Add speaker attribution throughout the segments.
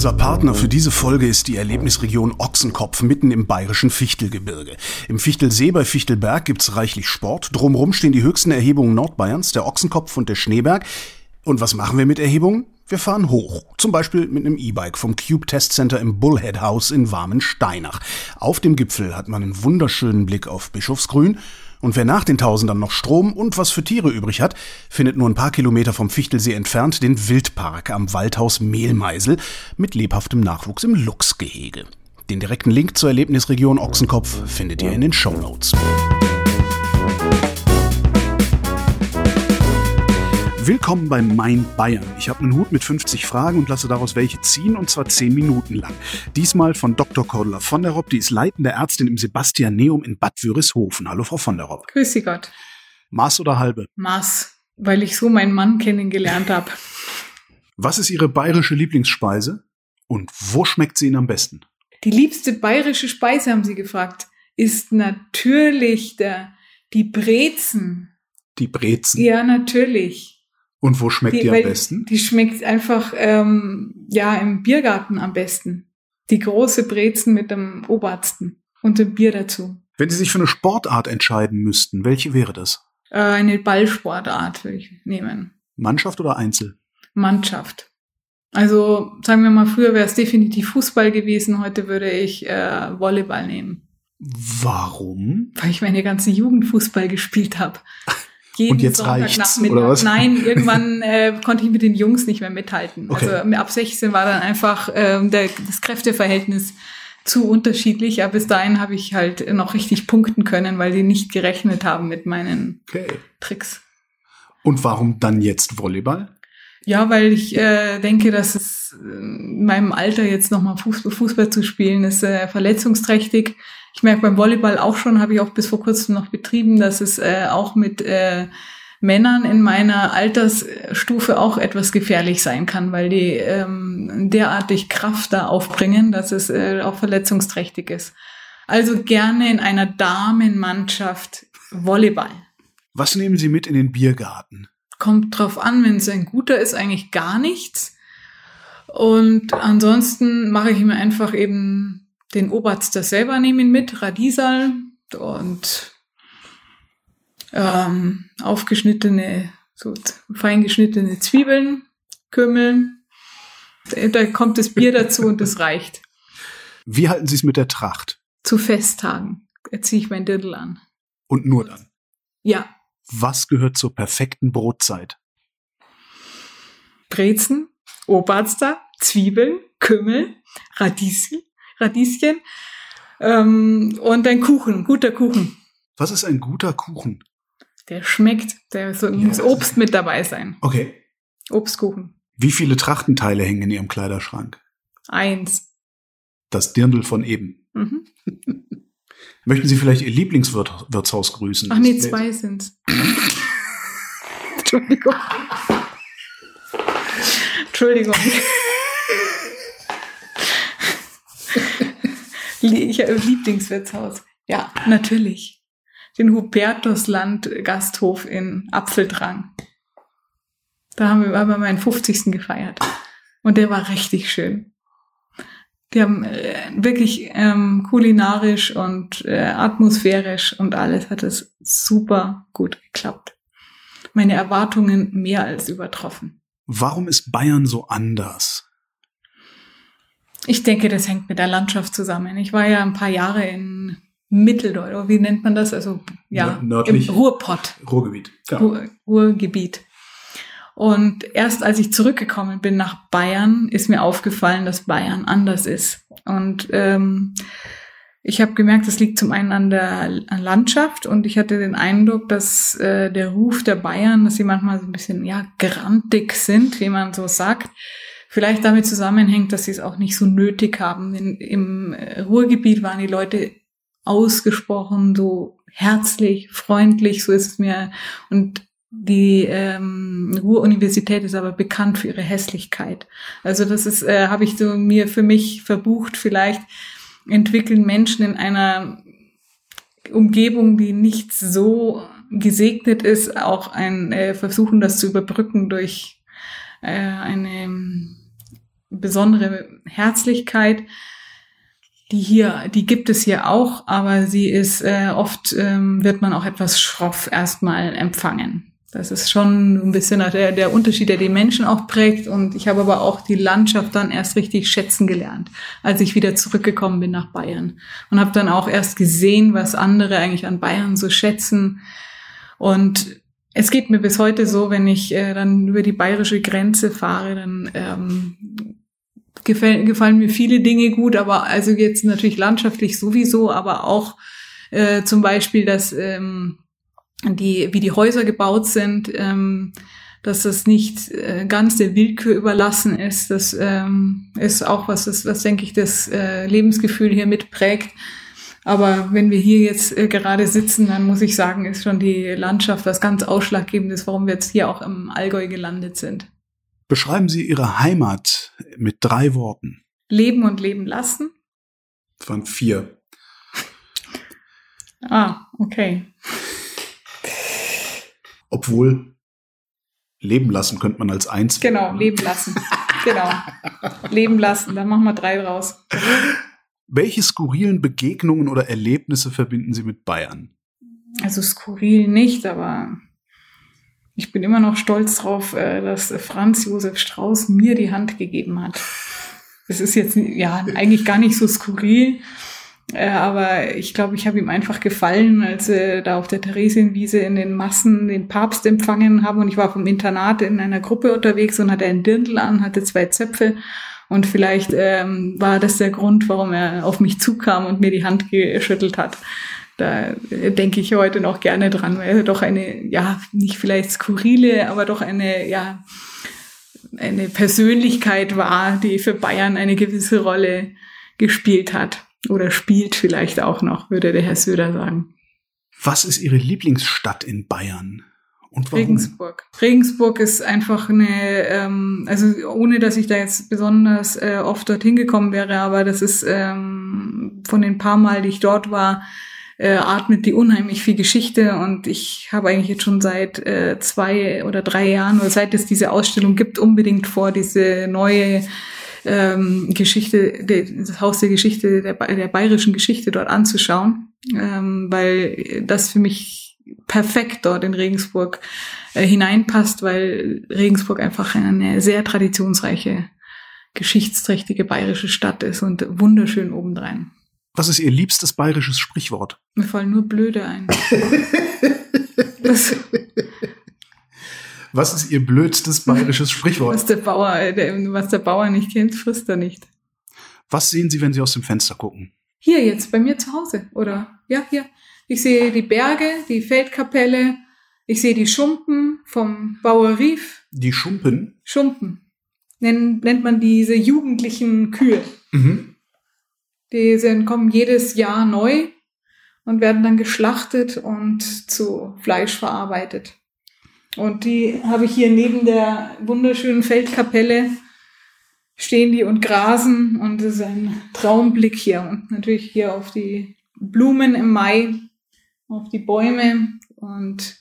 Speaker 1: Unser Partner für diese Folge ist die Erlebnisregion Ochsenkopf mitten im bayerischen Fichtelgebirge. Im Fichtelsee bei Fichtelberg gibt's reichlich Sport. Drumrum stehen die höchsten Erhebungen Nordbayerns, der Ochsenkopf und der Schneeberg. Und was machen wir mit Erhebungen? Wir fahren hoch, zum Beispiel mit einem E-Bike vom Cube Test Center im Bullhead House in Warmensteinach. Auf dem Gipfel hat man einen wunderschönen Blick auf Bischofsgrün und wer nach den Tausendern noch Strom und was für Tiere übrig hat, findet nur ein paar Kilometer vom Fichtelsee entfernt den Wildpark am Waldhaus Mehlmeisel mit lebhaftem Nachwuchs im Luchsgehege. Den direkten Link zur Erlebnisregion Ochsenkopf findet ihr in den Show Notes. Willkommen bei Mein Bayern. Ich habe einen Hut mit 50 Fragen und lasse daraus welche ziehen, und zwar 10 Minuten lang. Diesmal von Dr. Cordula von der Ropp, die ist leitende Ärztin im Sebastianeum in Bad Würishofen. Hallo, Frau von der Ropp.
Speaker 2: Grüß Sie Gott.
Speaker 1: Maß oder halbe?
Speaker 2: Maß, weil ich so meinen Mann kennengelernt habe.
Speaker 1: Was ist Ihre bayerische Lieblingsspeise und wo schmeckt sie Ihnen am besten?
Speaker 2: Die liebste bayerische Speise, haben Sie gefragt, ist natürlich der, die Brezen.
Speaker 1: Die Brezen?
Speaker 2: Ja, natürlich.
Speaker 1: Und wo schmeckt die, die am besten?
Speaker 2: Die schmeckt einfach ähm, ja im Biergarten am besten. Die große Brezen mit dem Obersten und dem Bier dazu.
Speaker 1: Wenn Sie sich für eine Sportart entscheiden müssten, welche wäre das?
Speaker 2: Äh, eine Ballsportart würde ich nehmen.
Speaker 1: Mannschaft oder Einzel?
Speaker 2: Mannschaft. Also sagen wir mal, früher wäre es definitiv Fußball gewesen, heute würde ich äh, Volleyball nehmen.
Speaker 1: Warum?
Speaker 2: Weil ich meine ganze Jugend Fußball gespielt habe.
Speaker 1: Jeden und jetzt reicht's, oder was?
Speaker 2: Nein, irgendwann äh, konnte ich mit den Jungs nicht mehr mithalten. Okay. Also ab 16 war dann einfach äh, der, das Kräfteverhältnis zu unterschiedlich. Aber bis dahin habe ich halt noch richtig punkten können, weil die nicht gerechnet haben mit meinen okay. Tricks.
Speaker 1: Und warum dann jetzt Volleyball?
Speaker 2: Ja, weil ich äh, denke, dass es in meinem Alter jetzt nochmal Fußball, Fußball zu spielen ist äh, verletzungsträchtig. Ich merke beim Volleyball auch schon, habe ich auch bis vor kurzem noch betrieben, dass es äh, auch mit äh, Männern in meiner Altersstufe auch etwas gefährlich sein kann, weil die ähm, derartig Kraft da aufbringen, dass es äh, auch verletzungsträchtig ist. Also gerne in einer Damenmannschaft Volleyball.
Speaker 1: Was nehmen Sie mit in den Biergarten?
Speaker 2: Kommt drauf an, wenn es ein guter ist, eigentlich gar nichts. Und ansonsten mache ich mir einfach eben den Oberster selber nehme ihn mit, Radiesal und ähm, aufgeschnittene, so fein geschnittene Zwiebeln, Kümmel. Da kommt das Bier dazu und das reicht.
Speaker 1: Wie halten Sie es mit der Tracht?
Speaker 2: Zu Festtagen ziehe ich mein Dirndl an.
Speaker 1: Und nur dann?
Speaker 2: Ja.
Speaker 1: Was gehört zur perfekten Brotzeit?
Speaker 2: Brezen, Oberster, Zwiebeln, Kümmel, Radieschen, Radieschen ähm, und ein Kuchen, guter Kuchen.
Speaker 1: Was ist ein guter Kuchen?
Speaker 2: Der schmeckt, der so, ja, muss Obst mit dabei sein.
Speaker 1: Okay.
Speaker 2: Obstkuchen.
Speaker 1: Wie viele Trachtenteile hängen in Ihrem Kleiderschrank?
Speaker 2: Eins.
Speaker 1: Das Dirndl von eben. Mhm. Möchten Sie vielleicht Ihr Lieblingswirtshaus grüßen?
Speaker 2: Ach nee, zwei sind's. Entschuldigung. Entschuldigung. habe Lieblingswirtshaus. Ja, natürlich. Den Hubertusland Gasthof in Apfeldrang. Da haben wir aber meinen 50. gefeiert. Und der war richtig schön. Die haben äh, wirklich ähm, kulinarisch und äh, atmosphärisch und alles hat es super gut geklappt. Meine Erwartungen mehr als übertroffen.
Speaker 1: Warum ist Bayern so anders?
Speaker 2: Ich denke, das hängt mit der Landschaft zusammen. Ich war ja ein paar Jahre in Mitteldeutschland, wie nennt man das? Also ja,
Speaker 1: Nördlich,
Speaker 2: im Ruhrpott.
Speaker 1: Ruhrgebiet.
Speaker 2: Ja. Ruhr, Ruhrgebiet. Und erst als ich zurückgekommen bin nach Bayern, ist mir aufgefallen, dass Bayern anders ist. Und ähm, ich habe gemerkt, das liegt zum einen an der Landschaft und ich hatte den Eindruck, dass äh, der Ruf der Bayern, dass sie manchmal so ein bisschen ja grantig sind, wie man so sagt, vielleicht damit zusammenhängt, dass sie es auch nicht so nötig haben. In, Im äh, Ruhrgebiet waren die Leute ausgesprochen so herzlich, freundlich, so ist es mir. Und die ähm, Ruhr-Universität ist aber bekannt für ihre Hässlichkeit. Also das ist, äh, habe ich so mir für mich verbucht. Vielleicht entwickeln Menschen in einer Umgebung, die nicht so gesegnet ist, auch ein äh, versuchen, das zu überbrücken durch äh, eine besondere Herzlichkeit, die hier, die gibt es hier auch, aber sie ist äh, oft ähm, wird man auch etwas schroff erstmal empfangen. Das ist schon ein bisschen der, der Unterschied, der die Menschen auch prägt. Und ich habe aber auch die Landschaft dann erst richtig schätzen gelernt, als ich wieder zurückgekommen bin nach Bayern. Und habe dann auch erst gesehen, was andere eigentlich an Bayern so schätzen. Und es geht mir bis heute so, wenn ich äh, dann über die bayerische Grenze fahre, dann ähm, gefallen, gefallen mir viele Dinge gut, aber also jetzt natürlich landschaftlich sowieso, aber auch äh, zum Beispiel, dass ähm, die, wie die Häuser gebaut sind, ähm, dass das nicht äh, ganz der Willkür überlassen ist. Das ähm, ist auch was, das, was denke ich, das äh, Lebensgefühl hier mitprägt. Aber wenn wir hier jetzt äh, gerade sitzen, dann muss ich sagen, ist schon die Landschaft was ganz Ausschlaggebendes, warum wir jetzt hier auch im Allgäu gelandet sind.
Speaker 1: Beschreiben Sie Ihre Heimat mit drei Worten.
Speaker 2: Leben und leben lassen.
Speaker 1: Von vier.
Speaker 2: Ah, okay.
Speaker 1: Obwohl leben lassen könnte man als eins.
Speaker 2: Genau, leben lassen. genau. Leben lassen. Dann machen wir drei draus.
Speaker 1: Welche skurrilen Begegnungen oder Erlebnisse verbinden Sie mit Bayern?
Speaker 2: Also skurril nicht, aber ich bin immer noch stolz drauf, äh, dass Franz Josef Strauß mir die Hand gegeben hat. Es ist jetzt ja eigentlich gar nicht so skurril, aber ich glaube, ich habe ihm einfach gefallen, als wir da auf der Theresienwiese in den Massen den Papst empfangen haben. Und ich war vom Internat in einer Gruppe unterwegs und hatte einen Dirndl an, hatte zwei Zöpfe. Und vielleicht ähm, war das der Grund, warum er auf mich zukam und mir die Hand geschüttelt hat. Da denke ich heute noch gerne dran, weil er doch eine, ja, nicht vielleicht skurrile, aber doch eine, ja, eine Persönlichkeit war, die für Bayern eine gewisse Rolle gespielt hat. Oder spielt vielleicht auch noch, würde der Herr Söder sagen.
Speaker 1: Was ist Ihre Lieblingsstadt in Bayern?
Speaker 2: Und warum? Regensburg. Regensburg ist einfach eine, ähm, also ohne dass ich da jetzt besonders äh, oft dorthin gekommen wäre, aber das ist ähm, von den paar Mal, die ich dort war, äh, atmet die unheimlich viel Geschichte und ich habe eigentlich jetzt schon seit äh, zwei oder drei Jahren oder seit es diese Ausstellung gibt, unbedingt vor, diese neue ähm, Geschichte, das Haus der Geschichte, der, der bayerischen Geschichte dort anzuschauen, ähm, weil das für mich perfekt dort in Regensburg äh, hineinpasst, weil Regensburg einfach eine sehr traditionsreiche, geschichtsträchtige bayerische Stadt ist und wunderschön obendrein.
Speaker 1: Was ist Ihr liebstes bayerisches Sprichwort?
Speaker 2: Mir fallen nur Blöde ein. das,
Speaker 1: was ist Ihr blödstes bayerisches Sprichwort?
Speaker 2: Was der Bauer, der, was der Bauer nicht kennt, frisst er nicht.
Speaker 1: Was sehen Sie, wenn Sie aus dem Fenster gucken?
Speaker 2: Hier jetzt, bei mir zu Hause, oder? Ja, hier. Ich sehe die Berge, die Feldkapelle, ich sehe die Schumpen vom Bauer Rief.
Speaker 1: Die Schumpen?
Speaker 2: Schumpen. Nennt, nennt man diese jugendlichen Kühe. Mhm. Die sind, kommen jedes Jahr neu und werden dann geschlachtet und zu Fleisch verarbeitet. Und die habe ich hier neben der wunderschönen Feldkapelle stehen die und grasen und es ist ein Traumblick hier und natürlich hier auf die Blumen im Mai, auf die Bäume und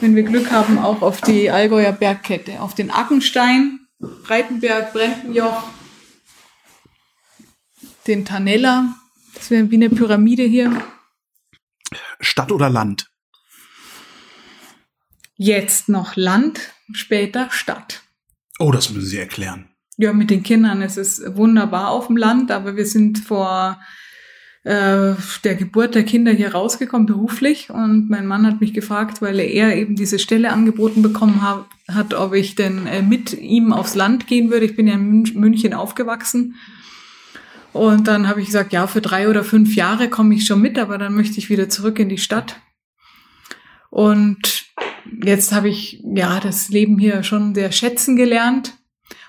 Speaker 2: wenn wir Glück haben auch auf die Allgäuer Bergkette, auf den Ackenstein, Breitenberg, Brentenjoch, den Tanella, das wäre wie eine Pyramide hier.
Speaker 1: Stadt oder Land?
Speaker 2: Jetzt noch Land, später Stadt.
Speaker 1: Oh, das müssen Sie erklären.
Speaker 2: Ja, mit den Kindern ist es wunderbar auf dem Land, aber wir sind vor äh, der Geburt der Kinder hier rausgekommen beruflich und mein Mann hat mich gefragt, weil er eben diese Stelle angeboten bekommen hat, hat ob ich denn äh, mit ihm aufs Land gehen würde. Ich bin ja in München aufgewachsen. Und dann habe ich gesagt, ja, für drei oder fünf Jahre komme ich schon mit, aber dann möchte ich wieder zurück in die Stadt. Und jetzt habe ich ja das Leben hier schon sehr schätzen gelernt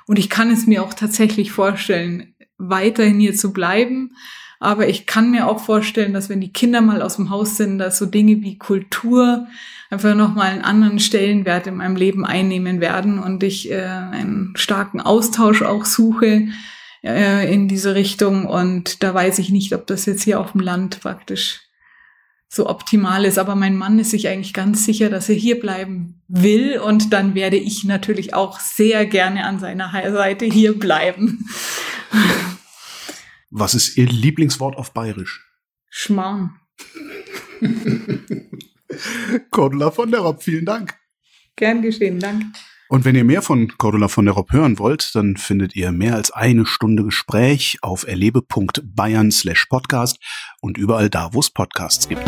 Speaker 2: und ich kann es mir auch tatsächlich vorstellen, weiterhin hier zu bleiben. Aber ich kann mir auch vorstellen, dass wenn die Kinder mal aus dem Haus sind, dass so Dinge wie Kultur einfach nochmal einen anderen Stellenwert in meinem Leben einnehmen werden und ich äh, einen starken Austausch auch suche äh, in diese Richtung. Und da weiß ich nicht, ob das jetzt hier auf dem Land praktisch so optimal ist. Aber mein Mann ist sich eigentlich ganz sicher, dass er hier bleiben will. Und dann werde ich natürlich auch sehr gerne an seiner Seite hier bleiben.
Speaker 1: Was ist Ihr Lieblingswort auf Bayerisch?
Speaker 2: Schmarrn.
Speaker 1: Cordula von der Rob, vielen Dank.
Speaker 2: Gern geschehen, Dank.
Speaker 1: Und wenn ihr mehr von Cordula von der Rob hören wollt, dann findet ihr mehr als eine Stunde Gespräch auf erlebe.bayern slash podcast und überall da, wo es Podcasts gibt.